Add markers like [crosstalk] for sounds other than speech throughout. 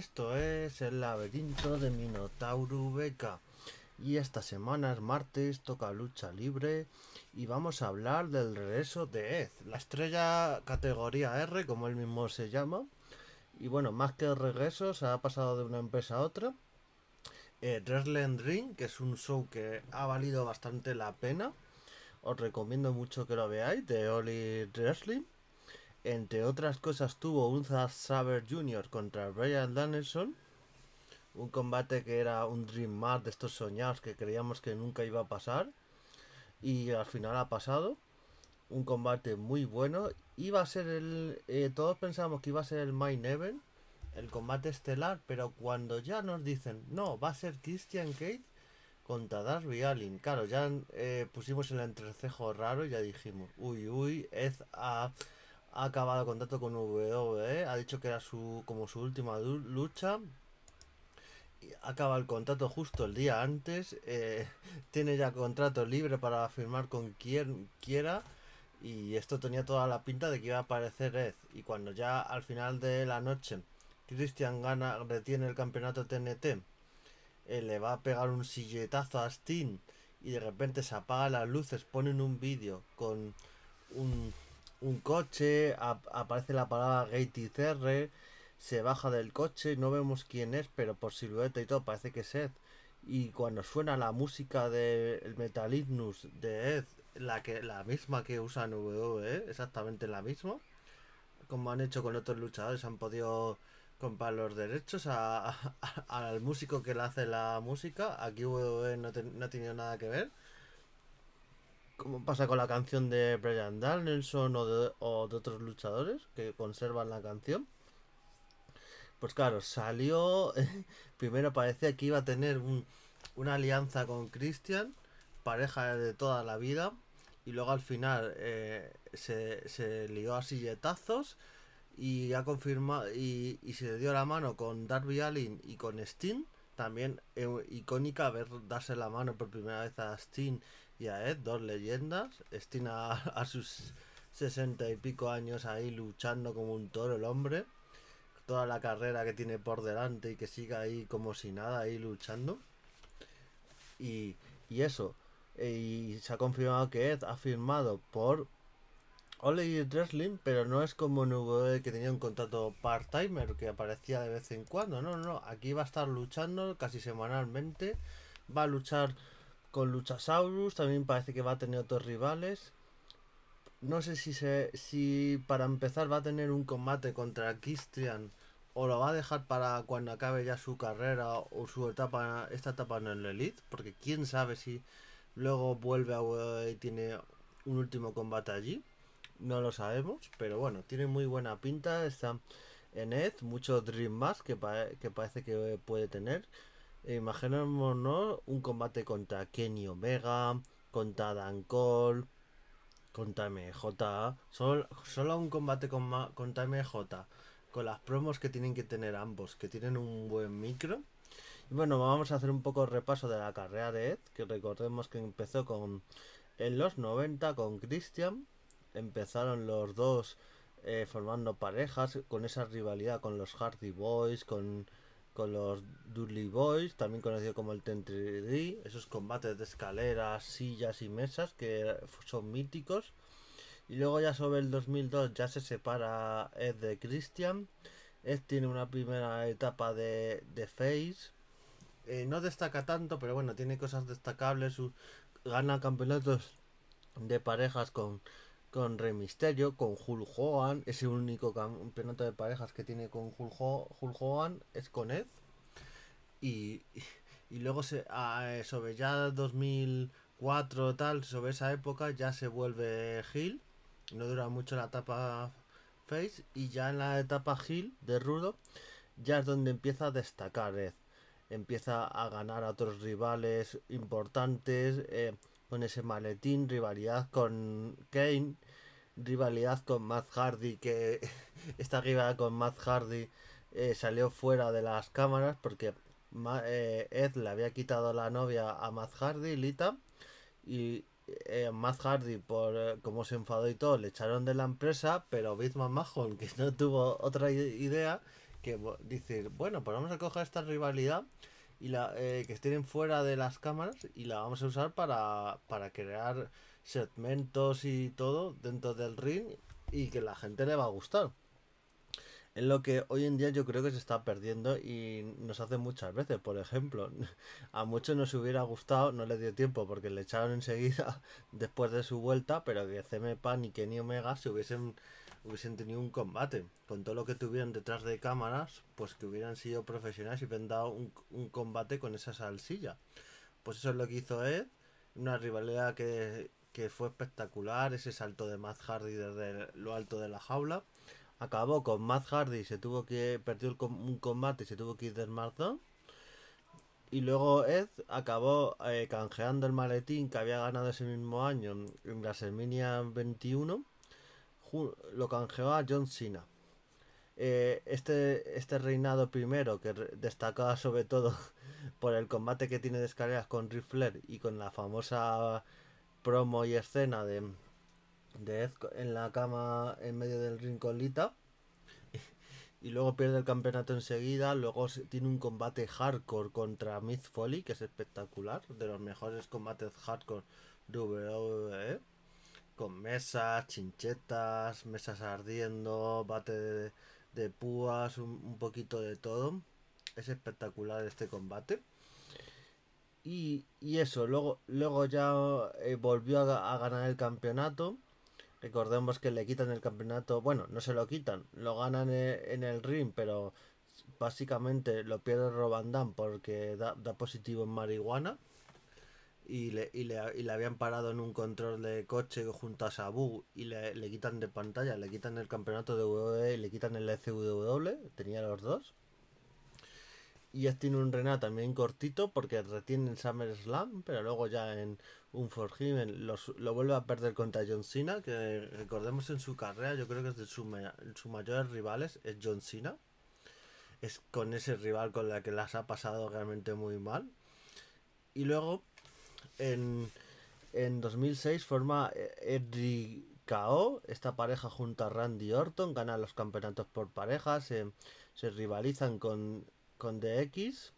esto es el laberinto de Minotauro Beca. Y esta semana es martes, toca lucha libre y vamos a hablar del regreso de Ed, la estrella categoría R, como él mismo se llama. Y bueno, más que regreso, se ha pasado de una empresa a otra. Eh, Wrestling Ring, que es un show que ha valido bastante la pena. Os recomiendo mucho que lo veáis, de Oli Wrestling. Entre otras cosas tuvo un Zack Saber Jr. contra Brian Danielson. Un combate que era un Dream Match de estos soñados que creíamos que nunca iba a pasar. Y al final ha pasado. Un combate muy bueno. Iba a ser el... Eh, todos pensábamos que iba a ser el Main Event. El combate estelar. Pero cuando ya nos dicen, no, va a ser Christian Cage contra Darby Allin. Claro, ya eh, pusimos el entrecejo raro y ya dijimos, uy, uy, es a ha acabado contrato con WWE, ha dicho que era su como su última lucha. Acaba el contrato justo el día antes, eh, [laughs] tiene ya contrato libre para firmar con quien quiera. Y esto tenía toda la pinta de que iba a aparecer Ed. Y cuando ya al final de la noche Christian gana, retiene el campeonato TNT, eh, le va a pegar un silletazo a Sting. Y de repente se apagan las luces, ponen un vídeo con un un coche, aparece la palabra Gate CR, se baja del coche, no vemos quién es, pero por silueta y todo parece que es Ed. Y cuando suena la música del Metal de Ed, la, que, la misma que usan WWE, exactamente la misma, como han hecho con otros luchadores, han podido comprar los derechos al músico que le hace la música. Aquí WWE no, no ha tenido nada que ver como pasa con la canción de Brian Danielson o de, o de otros luchadores que conservan la canción. Pues claro, salió. [laughs] primero parecía que iba a tener una alianza con Christian, pareja de toda la vida. Y luego al final eh, se, se lió a silletazos y ha confirmado y, y, se le dio la mano con Darby Allin y con Sting. También eh, icónica ver darse la mano por primera vez a Sting y a Ed, dos leyendas. Estina [laughs] a, sus sesenta y pico años ahí luchando como un toro el hombre. Toda la carrera que tiene por delante y que siga ahí como si nada, ahí luchando. Y, y eso. E, y se ha confirmado que Ed ha firmado por Ole Wrestling, pero no es como en que tenía un contrato part-timer que aparecía de vez en cuando. No, no, aquí va a estar luchando casi semanalmente. Va a luchar con Luchasaurus también parece que va a tener otros rivales. No sé si se, si para empezar va a tener un combate contra Christian o lo va a dejar para cuando acabe ya su carrera o su etapa esta etapa en el Elite, porque quién sabe si luego vuelve a y tiene un último combate allí. No lo sabemos, pero bueno, tiene muy buena pinta. Está en Ed, mucho Dream más que, que parece que puede tener. Imaginémonos un combate contra Kenny Omega, contra Dan Cole, contra MJ. Solo, solo un combate con, contra MJ. Con las promos que tienen que tener ambos, que tienen un buen micro. Y bueno, vamos a hacer un poco de repaso de la carrera de Ed, que recordemos que empezó con en los 90 con Christian. Empezaron los dos eh, formando parejas con esa rivalidad con los Hardy Boys, con con los Dudley Boys, también conocido como el Ten d esos combates de escaleras, sillas y mesas que son míticos. Y luego ya sobre el 2002 ya se separa Ed de Christian. Ed tiene una primera etapa de, de Face. Eh, no destaca tanto, pero bueno, tiene cosas destacables. Gana campeonatos de parejas con con Rey Misterio, con Hulk Hogan, ese único campeonato de parejas que tiene con Hulk, Hogan es con Ed. Y, y luego se, ah, sobre ya 2004 tal, sobre esa época ya se vuelve Hill. No dura mucho la etapa Face y ya en la etapa Hill de Rudo ya es donde empieza a destacar Ed. Empieza a ganar a otros rivales importantes. Eh, con ese maletín, rivalidad con Kane, rivalidad con Matt Hardy, que [laughs] esta rivalidad con Matt Hardy eh, salió fuera de las cámaras porque eh, Ed le había quitado la novia a Matt Hardy, Lita, y eh, Matt Hardy, por como se enfadó y todo, le echaron de la empresa, pero Bismarck Mahon, que no tuvo otra idea, que dice, bueno, pues vamos a coger esta rivalidad y la eh, que estén fuera de las cámaras y la vamos a usar para, para crear segmentos y todo dentro del ring y que la gente le va a gustar. Es lo que hoy en día yo creo que se está perdiendo y nos hace muchas veces. Por ejemplo, [laughs] a muchos nos hubiera gustado, no le dio tiempo porque le echaron enseguida [laughs] después de su vuelta, pero que CM Pan y Kenny Omega se hubiesen, hubiesen tenido un combate. Con todo lo que tuvieran detrás de cámaras, pues que hubieran sido profesionales y hubieran dado un, un combate con esa salsilla. Pues eso es lo que hizo Ed. Una rivalidad que, que fue espectacular, ese salto de Matt Hardy desde lo alto de la jaula acabó con Matt Hardy, se tuvo que perdió un combate y se tuvo que ir de SmackDown. Y luego Ed acabó eh, canjeando el maletín que había ganado ese mismo año en WrestleMania 21. Lo canjeó a John Cena. Eh, este, este reinado primero, que destacaba sobre todo [laughs] por el combate que tiene de escaleras con Ric Flair y con la famosa promo y escena de, de Ed en la cama en medio del rincolita y luego pierde el campeonato enseguida. Luego tiene un combate hardcore contra Myth Foley, que es espectacular, de los mejores combates hardcore de WWE. Con mesas, chinchetas, mesas ardiendo, bate de, púas, un, poquito de todo. Es espectacular este combate. Y, eso, luego, luego ya eh, volvió a ganar el campeonato Recordemos que le quitan el campeonato, bueno, no se lo quitan, lo ganan e, en el ring, pero básicamente lo pierde Robandán porque da, positivo en marihuana y le, y, le, y le, habían parado en un control de coche junto a Sabu y le, le quitan de pantalla, le quitan el campeonato de WWE y le quitan el FW, tenía los dos. Y este tiene un Renat también cortito porque retiene el SummerSlam, pero luego ya en un For lo vuelve a perder contra John Cena, que recordemos en su carrera, yo creo que es de sus su mayores rivales, es John Cena. Es con ese rival con la que las ha pasado realmente muy mal. Y luego, en, en 2006 forma Eddie KO, esta pareja junto a Randy Orton, gana los campeonatos por parejas, se rivalizan con con DX.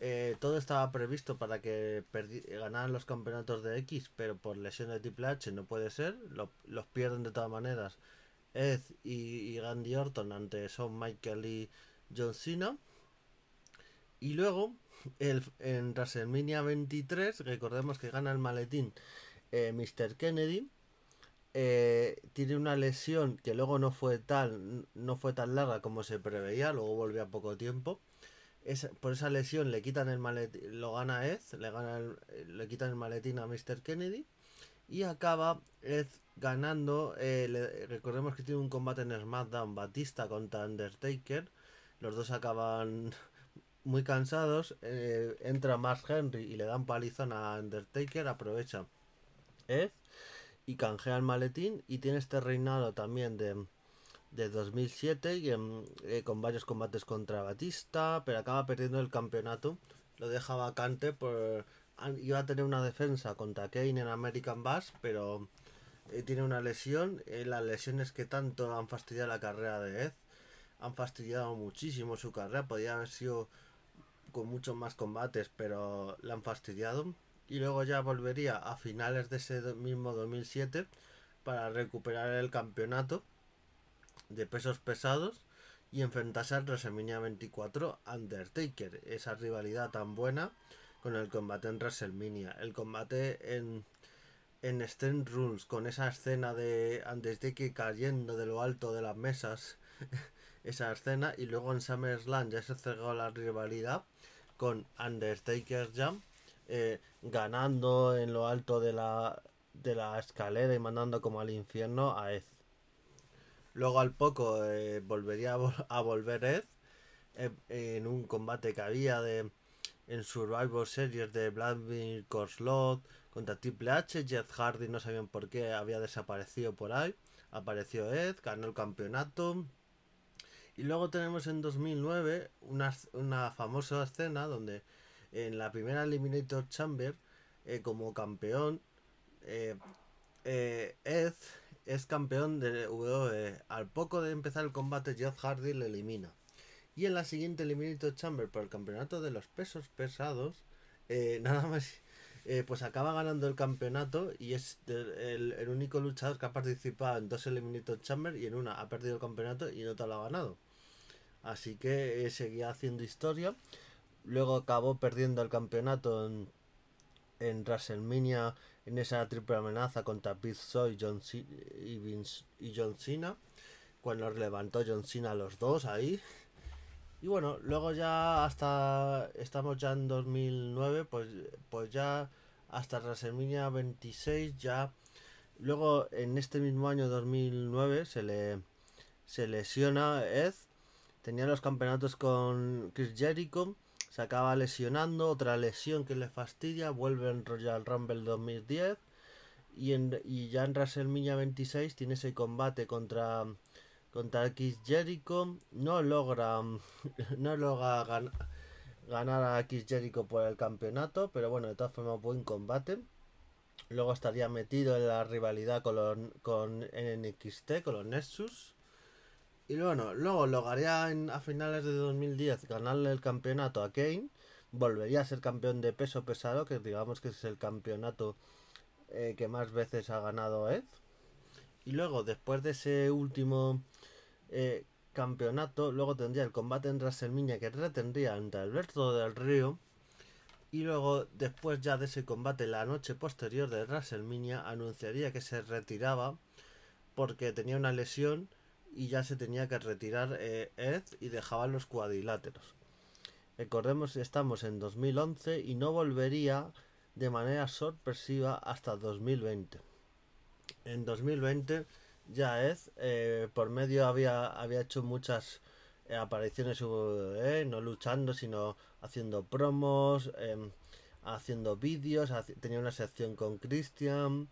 Eh, todo estaba previsto para que ganaran los campeonatos de X, pero por lesión de Triple H no puede ser. los pierden de todas maneras Ed y, Randy Orton ante Shawn Michael y John Cena. Y luego, el, en WrestleMania 23, recordemos que gana el maletín eh, Mr. Kennedy. Eh, tiene una lesión que luego no fue tal no fue tan larga como se preveía luego volvió a poco tiempo por esa lesión le quitan el maletín lo gana Ed le gana le quitan el maletín a Mr. Kennedy y acaba Ed ganando eh, recordemos que tiene un combate en SmackDown Batista contra Undertaker los dos acaban [laughs] muy cansados eh, entra Mark Henry y le dan palizón a Undertaker aprovecha Ed y canjea el maletín y tiene este reinado también de, de 2007 y eh, con varios combates contra Batista, pero acaba perdiendo el campeonato. Lo deja vacante por... Iba a tener una defensa contra Kane en American Bash, pero eh, tiene una lesión. Eh, las lesiones que tanto han fastidiado la carrera de Ed han fastidiado muchísimo su carrera. Podría haber sido con muchos más combates, pero la han fastidiado y luego ya volvería a finales de ese mismo 2007 para recuperar el campeonato de pesos pesados y enfrentarse al WrestleMania 24 Undertaker, esa rivalidad tan buena con el combate en WrestleMania, el combate en en Extreme Rules con esa escena de Undertaker cayendo de lo alto de las mesas, [laughs] esa escena y luego en SummerSlam ya se cerró la rivalidad con Undertaker Jump eh, ganando en lo alto de la, de la escalera y mandando como al infierno a Ed. Luego al poco eh, volvería a, volver Ed eh, en un combate que había de en Survivor Series de Vladimir Kozlov contra Triple H. Jeff Hardy no sabían por qué había desaparecido por ahí. Apareció Ed, ganó el campeonato. Y luego tenemos en 2009 una, una famosa escena donde en la primera Eliminator Chamber eh, como campeón. Eh, eh, Ed es campeón de WWE. Al poco de empezar el combate, Jeff Hardy le elimina. Y en la siguiente Eliminator Chamber por el campeonato de los pesos pesados, [laughs] nada más, pues acaba ganando el campeonato y es el, el, único luchador que ha participado en dos Eliminator Chamber y en una ha perdido el campeonato y en otra lo ha ganado. Así que seguía haciendo historia. Luego acabó perdiendo el campeonato en, en WrestleMania en esa triple amenaza contra Big Soy John C y, Vince, y John Cena. Cuando levantó John Cena los dos ahí. Y bueno, luego ya hasta estamos ya en 2009, pues, pues ya hasta WrestleMania 26 ya. Luego en este mismo año 2009 se le se lesiona Ed. Tenía los campeonatos con Chris Jericho. Se acaba lesionando. Otra lesión que le fastidia. Vuelve en Royal Rumble 2010. Y, en, y ya en WrestleMania 26 tiene ese combate contra contra X Jericho. No logra, [laughs] no logra ganar a X Jericho por el campeonato, pero bueno, de todas formas, buen combate. Luego estaría metido en la rivalidad con, los, con NXT, con los Nexus. Y bueno, luego lograría en, a finales de 2010 ganarle el campeonato a Kane. Volvería a ser campeón de peso pesado, que digamos que es el campeonato eh, que más veces ha ganado Ed. Y luego, después de ese último eh, campeonato, luego tendría el combate en WrestleMania que retendría ante Alberto del Río. Y luego, después ya de ese combate, la noche posterior de WrestleMania, anunciaría que se retiraba porque tenía una lesión y ya se tenía que retirar eh, Ed y dejaba los cuadriláteros. Recordemos que estamos en 2011 y no volvería de manera sorpresiva hasta 2020. En 2020 ya es, eh, por medio había, había hecho muchas eh, apariciones, eh, no luchando, sino haciendo promos, em, haciendo vídeos, tenía una sección con Christian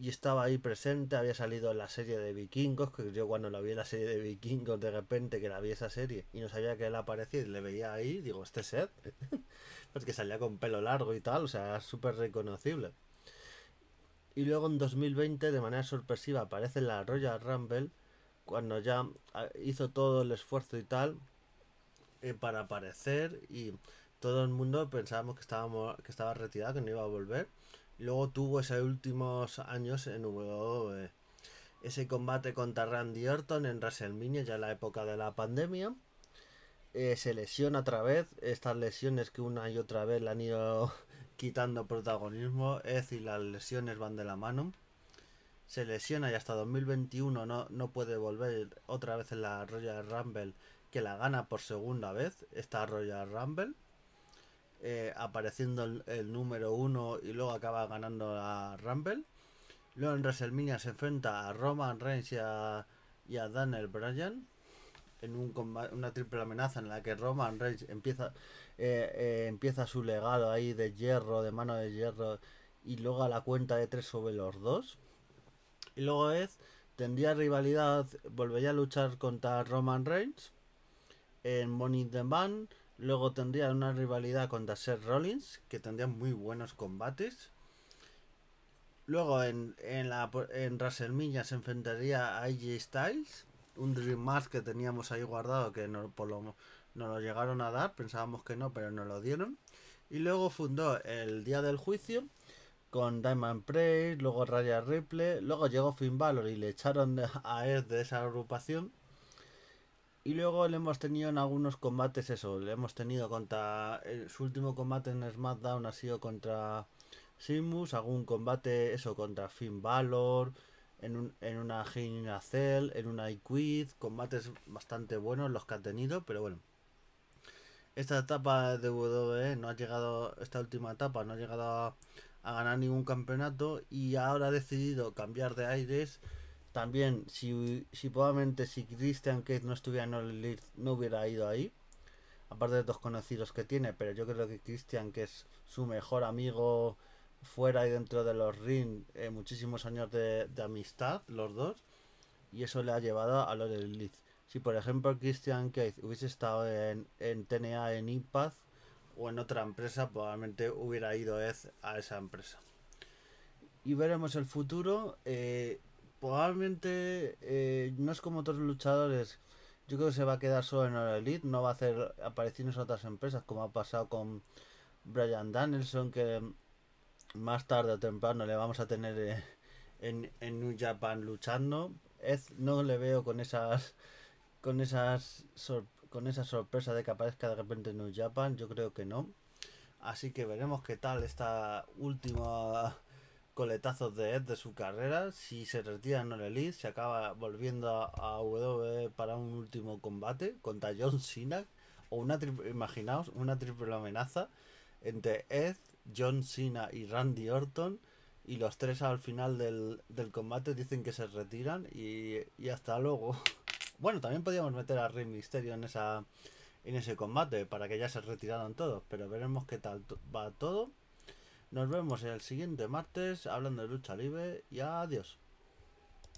y estaba ahí presente, había salido en la serie de vikingos, que yo cuando la vi en la serie de vikingos de repente que la vi esa serie y no sabía que él aparecía y le veía ahí, digo, este set, [laughs] porque salía con pelo largo y tal, o sea, súper reconocible. Y luego en 2020, de manera sorpresiva, aparece en la Royal Rumble, cuando ya ah, hizo todo el esfuerzo y tal eh, para aparecer y todo el mundo pensábamos que, estábamos, que estaba retirado, que no iba a volver. Luego tuvo esos últimos años en WWE. Ese combate contra Randy Orton en WrestleMania, ya en la época de la pandemia. Eh, se lesiona otra vez. Estas lesiones que una y otra vez le han ido [laughs] quitando protagonismo. Es decir, las lesiones van de la mano. Se lesiona y hasta 2021 no, no puede volver otra vez en la Royal Rumble, que la gana por segunda vez, esta Royal Rumble. Eh, apareciendo el, número uno y luego acaba ganando la Rumble. Luego en WrestleMania se enfrenta a Roman Reigns y a, a Daniel Bryan en un una triple amenaza en la que Roman Reigns empieza eh, eh, empieza su legado ahí de hierro, de mano de hierro y luego a la cuenta de tres sobre los dos. Y luego es tendría rivalidad, volvería a luchar contra Roman Reigns en Money in the Bank. Luego tendría una rivalidad contra Seth Rollins, que tendría muy buenos combates. Luego en, en, la, en WrestleMania se enfrentaría a AJ Styles un Dream Match que teníamos ahí guardado que no, por lo, no lo llegaron a dar, pensábamos que no, pero nos lo dieron. Y luego fundó el Día del Juicio con Diamond Price, luego Raya Ripley, luego llegó Finn Balor y le echaron a él de esa agrupación. Y luego le hemos tenido en algunos combates eso, le hemos tenido contra su último combate en SmackDown ha sido contra Simus, algún combate eso contra Finn Balor, en, un, en una Cell, en una iQuid, combates bastante buenos los que ha tenido, pero bueno. Esta etapa de WWE no ha llegado, esta última etapa no ha llegado a, ganar ningún campeonato y ahora ha decidido cambiar de aires. También, si, si probablemente si Christian Cage no estuviera en el no hubiera ido ahí. Aparte de dos conocidos que tiene, pero yo creo que Christian, que es su mejor amigo, fuera y dentro de los ring eh, muchísimos años de, amistad, los dos, y eso le ha llevado a del Leeds. Si por ejemplo Christian Cage hubiese estado en, en TNA, en Impact o en otra empresa, probablemente hubiera ido a esa empresa. Y veremos el futuro. Eh, probablemente eh, no es como otros luchadores Yo creo que se va a quedar solo en el Elite, no va a hacer apariciones en otras empresas como ha pasado con Brian Danielson, que más tarde o temprano le vamos a tener eh, en, en New Japan luchando. No le veo con esas con esas con esa sorpresa de que aparezca de repente en New Japan, yo creo que no. Así que veremos qué tal esta última coletazos de Ed de su carrera. Si se retira en el Elite, se acaba volviendo a, WWE para un último combate contra John Cena. O una triple, imaginaos, una triple amenaza entre Ed, John Cena y Randy Orton. Y los tres al final del, del combate dicen que se retiran y, y hasta luego. [laughs] Bueno, también podríamos meter a Rey Mysterio en esa en ese combate para que ya se retiraran todos, pero veremos qué tal va todo. Nos vemos el siguiente martes hablando de lucha libre y adiós.